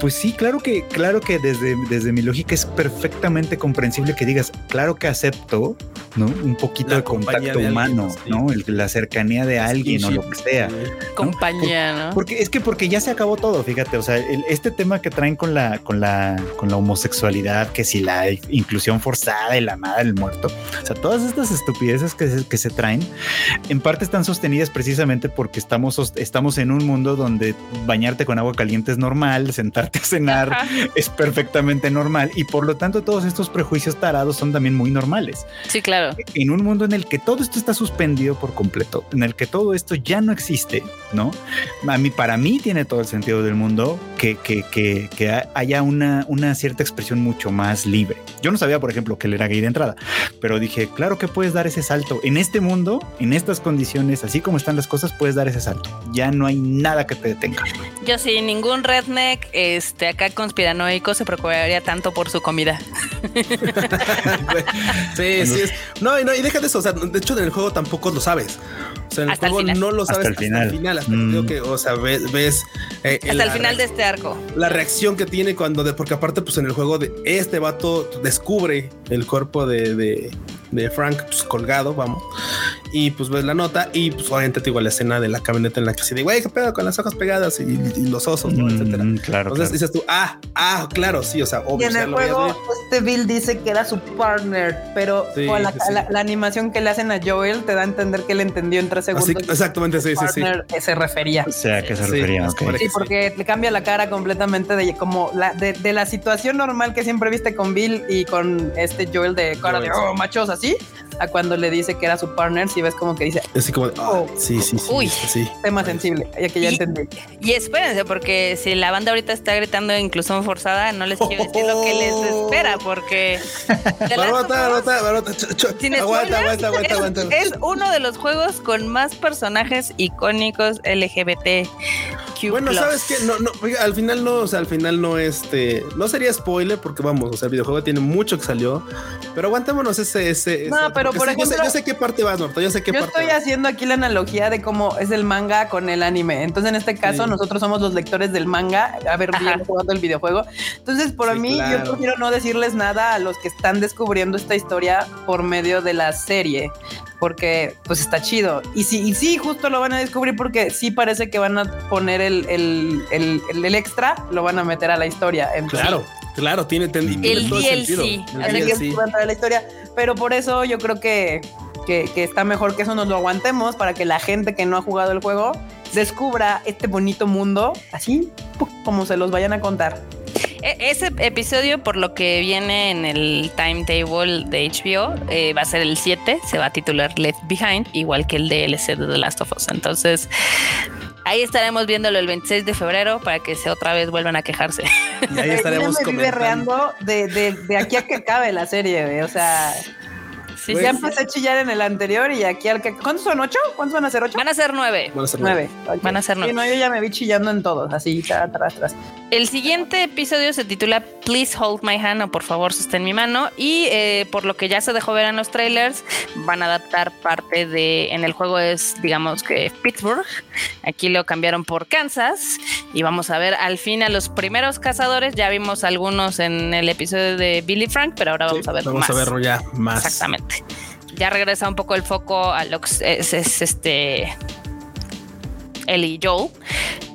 Pues sí, claro que, claro que desde, desde mi lógica es perfectamente comprensible que digas, claro que acepto, cierto ¿no? Un poquito La de contacto de alguien, humano, sí. ¿no? El- la cercanía de alguien o lo que sea. Compañía, ¿no? Porque es que porque ya se acabó todo, fíjate, o sea, el- este tema que traen con la, con la, con la homosexualidad, que si la inclusión forzada y la amada del muerto, o sea, todas estas estupideces que se, que se traen, en parte están sostenidas precisamente porque estamos, en un mundo donde bañarte con agua caliente es normal, sentarte a cenar Ajá. es perfectamente normal y por lo tanto todos estos prejuicios tarados son también muy normales Sí, claro. En un mundo en el que todo esto está suspendido por completo, en el que todo esto ya no existe, ¿no? A mí, para mí tiene todo el sentido del mundo que, que, que, que ha- haya una, una cierta expresión mucho más libre. Yo no sabía, por ejemplo, que él era gay de entrada, pero dije, claro que puedes dar ese salto. En este mundo, en estas condiciones, así como están las cosas, puedes dar ese salto. Ya no hay nada que te detenga. Yo sí, ningún redneck este, acá conspiranoico se preocuparía tanto por su comida. sí, sí es. No, y no, y deja de eso. O sea, de hecho, en el juego tampoco lo sabes. O sea, en el Hasta juego no lo Hasta sabes el final. Hasta el final. Hasta Mm. que, o sea, ves, ves eh, Hasta la el final de reacción- este arco. la reacción que tiene cuando de, porque aparte pues en el juego de este vato descubre el cuerpo de, de, de Frank pues, colgado vamos y pues ves la nota y pues obviamente te digo la escena de la camioneta en la que se dice güey qué pedo con las hojas pegadas y, y los osos ¿no? etcétera Mm, claro, entonces claro. dices tú ah ah claro sí o sea Y obvio en ya el juego, venir. este Bill dice que era su partner, pero Sí, con la, sí, sí. la- la animación que le hacen a Joel te da a entender que él entendió en tres segundos. Así- que exactamente sí sí sí partner se refería. O sea, ¿a qué se Sí, refería? correcto. Sí, porque le cambia la cara completamente de como la, de, de la situación normal que siempre viste con Bill y con este Joel de cara de oh, machos así, a cuando le dice que era su partner, ves como que dice así como de, ah, Oh. sí sí sí Uy. sí tema sensible, ya que ya Y- entendí. Y espérense, porque si la banda ahorita está gritando inclusión forzada, no les quiero decir lo que les espera, porque. Ch- ch- sin aguanta, aguanta, aguanta, es, aguanta. es uno de los juegos con más personajes icónicos LGBT. Bueno, ¿sabes qué? No, no, al final no, o sea, al final no, este, no sería spoiler porque vamos, o sea, el videojuego tiene mucho que salió, pero aguantémonos ese, ese. No, ese- pero por sí, yo sé- ejemplo- yo sé, qué parte vas, Norto, yo sé qué Yo parte estoy haciendo aquí la analogía de cómo es el manga con el anime. Entonces, en este caso, Sí. nosotros somos los lectores del manga, haber Ajá. bien jugado el videojuego. Entonces, por Sí, mí, claro. yo prefiero no decirles nada a los que están descubriendo esta historia por medio de la serie, porque pues está chido. Y sí, y sí, justo lo van a descubrir porque sí parece que van a poner el, el, el, el- el extra, lo van a meter a la historia. Entonces, Claro, claro, tiene, tiene, El todo DLC, sentido. El sea, que DLC. va a entrar a la historia. Pero por eso yo creo que, que, que está mejor que eso nos lo aguantemos para que la gente que no ha jugado el juego descubra este bonito mundo así como se los vayan a contar. E- Ese episodio, por lo que viene en el timetable de HBO, eh, va a ser el 7, se va a titular Left Behind, igual que el DLC de The Last of Us. Entonces, ahí estaremos viéndolo el 26 de febrero para que se otra vez vuelvan a quejarse. Y ahí estaremos Yo me vi comentando. berreando de, de, de aquí a que acabe la serie, güey. o sea, Sí, Güey, ya sí, empecé a chillar en el anterior y aquí al que... ¿Cuántos son? ¿Ocho? ¿Cuántos van a ser? ¿Ocho? Van a ser nueve. Van a ser Nueve. Van a ser Sí, nueve. no, yo ya me vi chillando en todos, así, tras, tras. El siguiente episodio se titula Please Hold My Hand o por favor sostén mi mano. Y eh, por lo que ya se dejó ver en los trailers van a adaptar parte de en el juego es digamos que Pittsburgh. Aquí lo cambiaron por Kansas. Y vamos a ver al fin a los primeros cazadores. Ya vimos algunos en el episodio de Billy Frank pero ahora vamos a ver vamos a verlo ya más. Exactamente. Ya regresa un poco el foco a lo que es, es este Ellie y Joel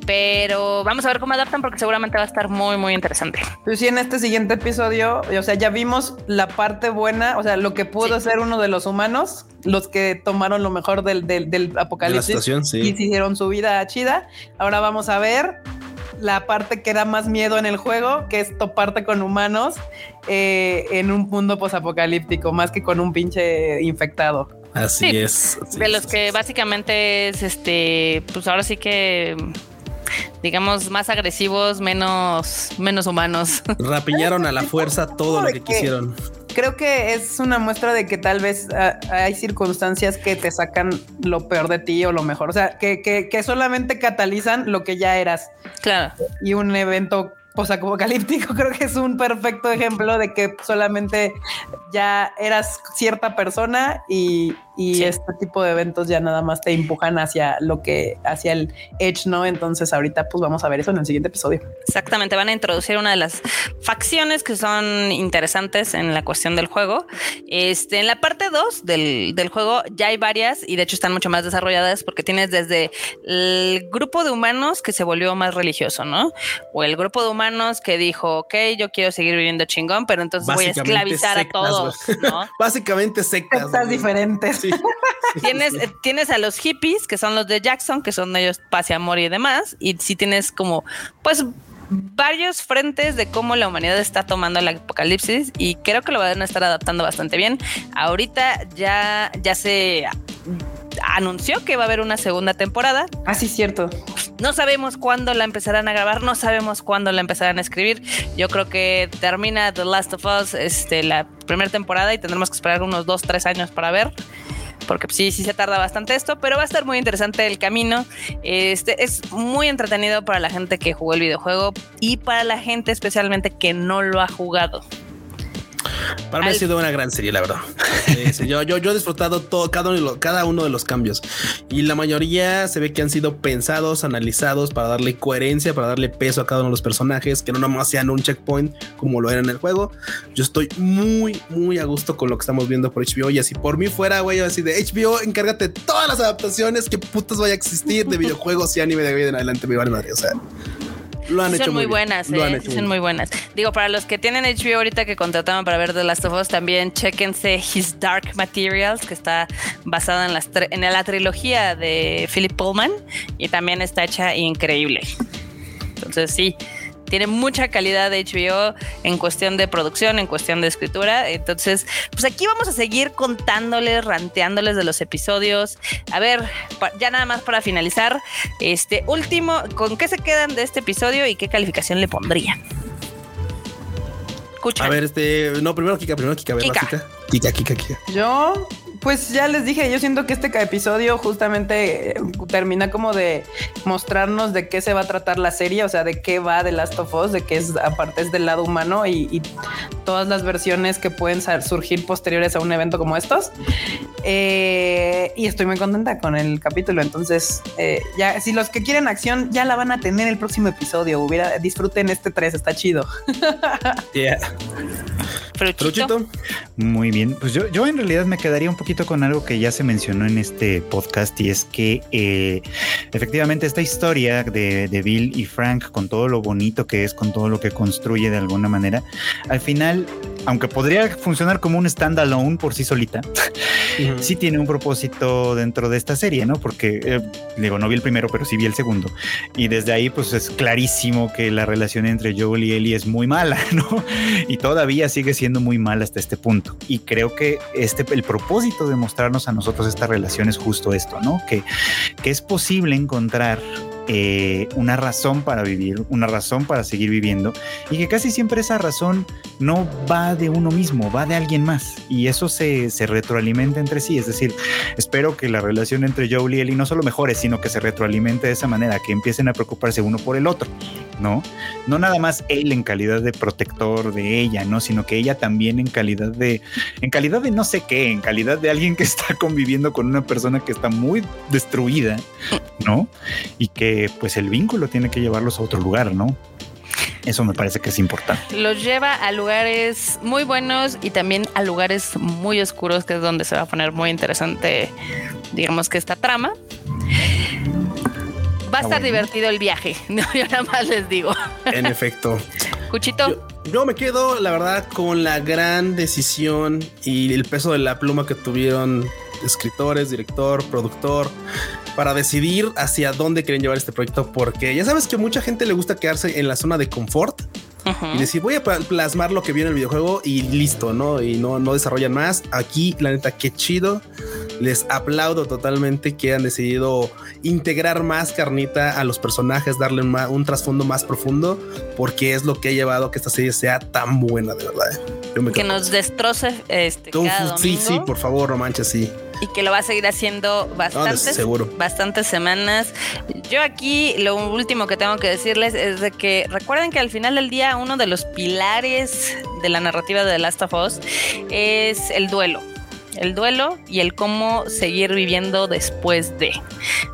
pero vamos a ver cómo adaptan porque seguramente va a estar muy, muy interesante. Pues sí, en este siguiente episodio, o sea, ya vimos la parte buena, o sea, lo que pudo ser uno de los humanos, los que tomaron lo mejor del, del, apocalipsis y hicieron su vida chida. Ahora vamos a ver la parte que da más miedo en el juego, que es toparte con humanos eh, en un mundo posapocalíptico, más que con un pinche infectado. Así es. de los que básicamente es este, pues ahora sí que digamos, más agresivos, menos, menos humanos. Rapiñaron a la fuerza todo lo que quisieron. Creo que es una muestra de que tal vez ah, hay circunstancias que te sacan lo peor de ti o lo mejor. O sea, que, que, que solamente catalizan lo que ya eras. Claro. Y un evento posapocalíptico creo que es un perfecto ejemplo de que solamente ya eras cierta persona y, y este tipo de eventos ya nada más te empujan hacia lo que, hacia el edge, ¿no? Entonces ahorita pues vamos a ver eso en el siguiente episodio. Exactamente, van a introducir una de las facciones que son interesantes en la cuestión del juego. Este, en la parte 2 del, del juego ya hay varias y de hecho están mucho más desarrolladas porque tienes desde el grupo de humanos que se volvió más religioso, ¿no? O el grupo de humanos que dijo, ok, yo quiero seguir viviendo chingón, pero entonces voy a esclavizar a todos, ¿no? Básicamente sectas. Sectas diferentes. tienes, tienes a los hippies, que son los de Jackson, que son ellos paz y amor y demás, y si tienes como, pues, varios frentes de cómo la humanidad está tomando el apocalipsis y creo que lo van a estar adaptando bastante bien. Ahorita ya, ya se anunció que va a haber una segunda temporada. Ah, sí, cierto. No sabemos cuándo la empezarán a grabar, no sabemos cuándo la empezarán a escribir. Yo creo que termina The Last of Us este, la primera temporada y tendremos que esperar unos dos, tres años para ver porque sí, sí se tarda bastante esto, pero va a estar muy interesante el camino. Este es muy entretenido para la gente que jugó el videojuego y para la gente especialmente que no lo ha jugado. Para mí ha sido una gran serie, la verdad. yo, yo, he disfrutado todo, cada uno, cada uno de los cambios y la mayoría se ve que han sido pensados, analizados para darle coherencia, para darle peso a cada uno de los personajes, que no nomás sean un checkpoint como lo era en el juego. Yo estoy muy, muy a gusto con lo que estamos viendo por HBO y así por mí fuera, güey, así de HBO, encárgate de todas las adaptaciones que putas vaya a existir de videojuegos y anime de vida en adelante, mi madre. O sea, lo han hecho son muy, buenas, eh, son muy buenas. Digo, para los que tienen HBO ahorita que contrataban para ver The Last of Us, también chequense His Dark Materials, que está basada en, las en la trilogía de Philip Pullman y también está hecha increíble. Entonces sí, tiene mucha calidad de HBO en cuestión de producción, en cuestión de escritura. Entonces, pues aquí vamos a seguir contándoles, ranteándoles de los episodios. A ver, ya nada más para finalizar, este último, ¿con qué se quedan de este episodio y qué calificación le pondrían? Escucha. A ver, este, no, primero Kika, primero Kika, a ver, Kika. Kika, Kika, Kika. Yo pues ya les dije, yo siento que este episodio justamente eh, termina como de mostrarnos de qué se va a tratar la serie, o sea, de qué va de Last of Us, de qué es aparte es del lado humano y, todas las versiones que pueden surgir posteriores a un evento como estos. Eh, y estoy muy contenta con el capítulo. Entonces, eh, ya si los que quieren acción ya la van a tener el próximo episodio. Disfruten este 3, está chido. Yeah. Muy bien. Pues yo, yo en realidad me quedaría un poquito con algo que ya se mencionó en este podcast y es que eh, efectivamente esta historia de, de, Bill y Frank, con todo lo bonito que es, con todo lo que construye de alguna manera, al final, aunque podría funcionar como un standalone por sí solita, sí tiene un propósito dentro de esta serie, ¿no? Porque, eh, digo, no vi el primero, pero sí vi el segundo. Y desde ahí, pues es clarísimo que la relación entre Joel y Ellie es muy mala, ¿no? Y todavía sigue siendo muy mal hasta este punto. Y creo que este, el propósito de mostrarnos a nosotros esta relación es justo esto, ¿no? Que, que es posible encontrar eh, una razón para vivir, una razón para seguir viviendo y que casi siempre esa razón no va de uno mismo, va de alguien más y eso se, retroalimenta entre sí. Es decir, espero que la relación entre Joel y Ellie no solo mejore, sino que se retroalimente de esa manera, que empiecen a preocuparse uno por el otro. ¿no? No nada más él en calidad de protector de ella, ¿no? Sino que ella también en calidad de, en calidad de no sé qué, en calidad de alguien que está conviviendo con una persona que está muy destruida, ¿no? Y que pues el vínculo tiene que llevarlos a otro lugar, ¿no? Eso me parece que es importante. Los lleva a lugares muy buenos y también a lugares muy oscuros, que es donde se va a poner muy interesante, digamos que esta trama. Va a estar divertido el viaje. No, yo nada más les digo. En efecto. Cuchito. Yo, yo, me quedo, la verdad, con la gran decisión y el peso de la pluma que tuvieron escritores, director, productor, para decidir hacia dónde quieren llevar este proyecto, porque ya sabes que mucha gente le gusta quedarse en la zona de confort y decir voy a plasmar lo que viene en el videojuego y listo, ¿no? Y no, no desarrollan más. Aquí, la neta, qué chido. Les aplaudo totalmente que han decidido integrar más carnita a los personajes, darle un, un trasfondo más profundo, porque es lo que ha llevado a que esta serie sea tan buena, de verdad. que nos destroce este. Sí, sí, por favor, no manches, sí y que lo va a seguir haciendo bastantes, no, bastantes semanas. Yo aquí lo último que tengo que decirles es de que recuerden que al final del día uno de los pilares de la narrativa de The Last of Us es el duelo el duelo y el cómo seguir viviendo después de.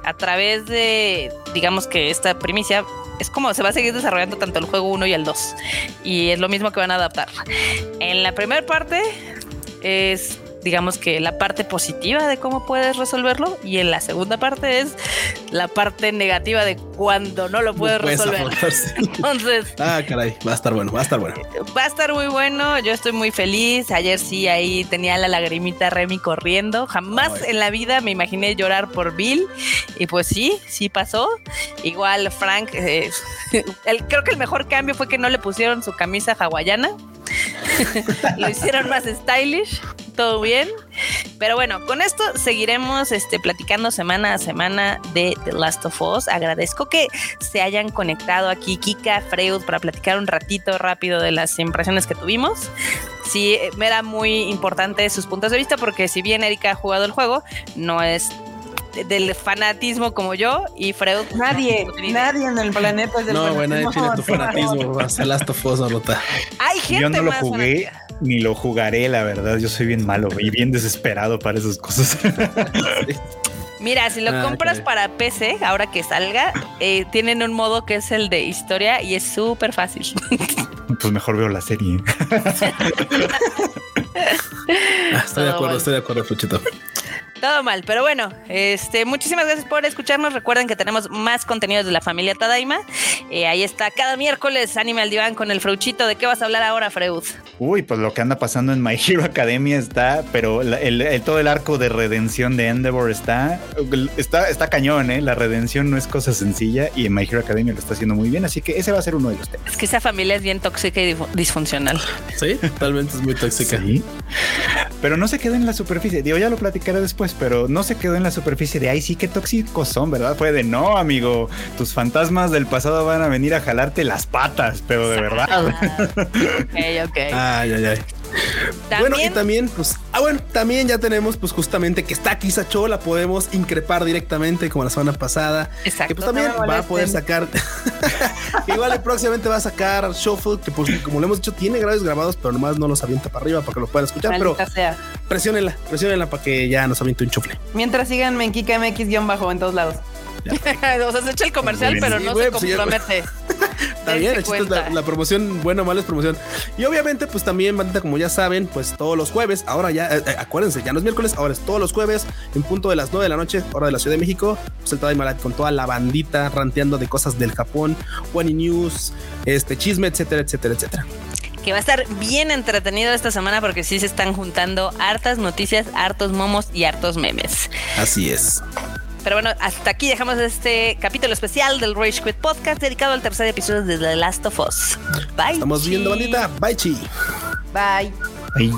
A través de, digamos que esta primicia es como se va a seguir desarrollando tanto el juego 1 y el 2. Y es lo mismo que van a adaptar. En la primera parte es digamos que la parte positiva de cómo puedes resolverlo y en la segunda parte es la parte negativa de cuando no lo puedes resolver. Entonces, ah, caray, va a estar bueno, va a estar bueno. Va a estar muy bueno, yo estoy muy feliz. Ayer sí ahí tenía la lagrimita Remy corriendo. Jamás en la vida me imaginé llorar por Bill y pues sí, sí pasó. Igual Frank, eh, el, creo que el mejor cambio fue que no le pusieron su camisa hawaiana. lo hicieron más stylish, todo bien. Pero bueno, con esto seguiremos este, platicando semana a semana de The Last of Us. Agradezco que se hayan conectado aquí Kika, Freud, para platicar un ratito rápido de las impresiones que tuvimos. Sí, me era muy importante sus puntos de vista porque si bien Erika ha jugado el juego, no es del fanatismo como yo y Freud. Nadie, nadie en el planeta es del No, bueno, nadie tiene tu fanatismo. Hasta Last of Us, Rota. Hay gente Yo no lo más jugué ni lo jugaré, la verdad. Yo soy bien malo y bien desesperado para esas cosas. Mira, si lo Ah, compras para PC, ahora que salga, eh, tienen un modo que es el de historia y es súper fácil. pues mejor veo la serie. Ah, estoy de acuerdo, mal. estoy de acuerdo, Fuchito. Todo mal, pero bueno, este, muchísimas gracias por escucharnos. Recuerden que tenemos más contenidos de la familia Tadaima. Eh, ahí está cada miércoles Anime al Diván con el Freuchito. ¿De qué vas a hablar ahora, Freud? Uy, pues lo que anda pasando en My Hero Academia está, pero la- el, el- todo el arco de redención de Endeavor está, está, está cañón, ¿eh? La redención no es cosa sencilla y en My Hero Academia lo está haciendo muy bien, así que ese va a ser uno de los temas. Es que esa familia es bien tóxica y disfuncional. Sí, totalmente es muy tóxica. Sí. Pero no se quedó en la superficie. Digo, ya lo platicaré después, pero no se quedó en la superficie de ay, sí, qué tóxicos son, ¿verdad? Fue de no, amigo. Tus fantasmas del pasado van a venir a jalarte las patas, pero de verdad. Ah, ok, ok. Ay, ay, ay. Bueno, y También, también, pues, ah, bueno, también ya tenemos, pues, justamente que está aquí Sacho, la podemos increpar directamente como la semana pasada. Exacto. Que pues también no va a poder sacar. Igual próximamente va a sacar Shuffle, que pues, como le hemos dicho, tiene graves grabados, pero nomás no los avienta para arriba para que lo puedan escuchar. Pero sea. presiónenla, presiónenla para que ya nos aviente un chufle. Mientras síganme en Kika MX-bajo en todos lados. o sea, se echa el comercial, pero no Sí, se pues, compromete. Está bien, la, la promoción, buena o mala es promoción. Y obviamente, pues también, bandita, como ya saben, pues todos los jueves, ahora ya, eh, eh, acuérdense, ya no es miércoles, ahora es todos los jueves, en punto de las 9 de la noche, hora de la Ciudad de México, pues el Tadaima con toda la bandita ranteando de cosas del Japón, One News, este chisme, etcétera, etcétera, etcétera. que va a estar bien entretenido esta semana porque sí se están juntando hartas noticias, hartos momos y hartos memes. Así es. Pero bueno, hasta aquí dejamos este capítulo especial del Rage Quit Podcast dedicado al tercer episodio de The Last of Us. Bye. Estamos viendo, bandita. Bye, chi. Bye. Bye.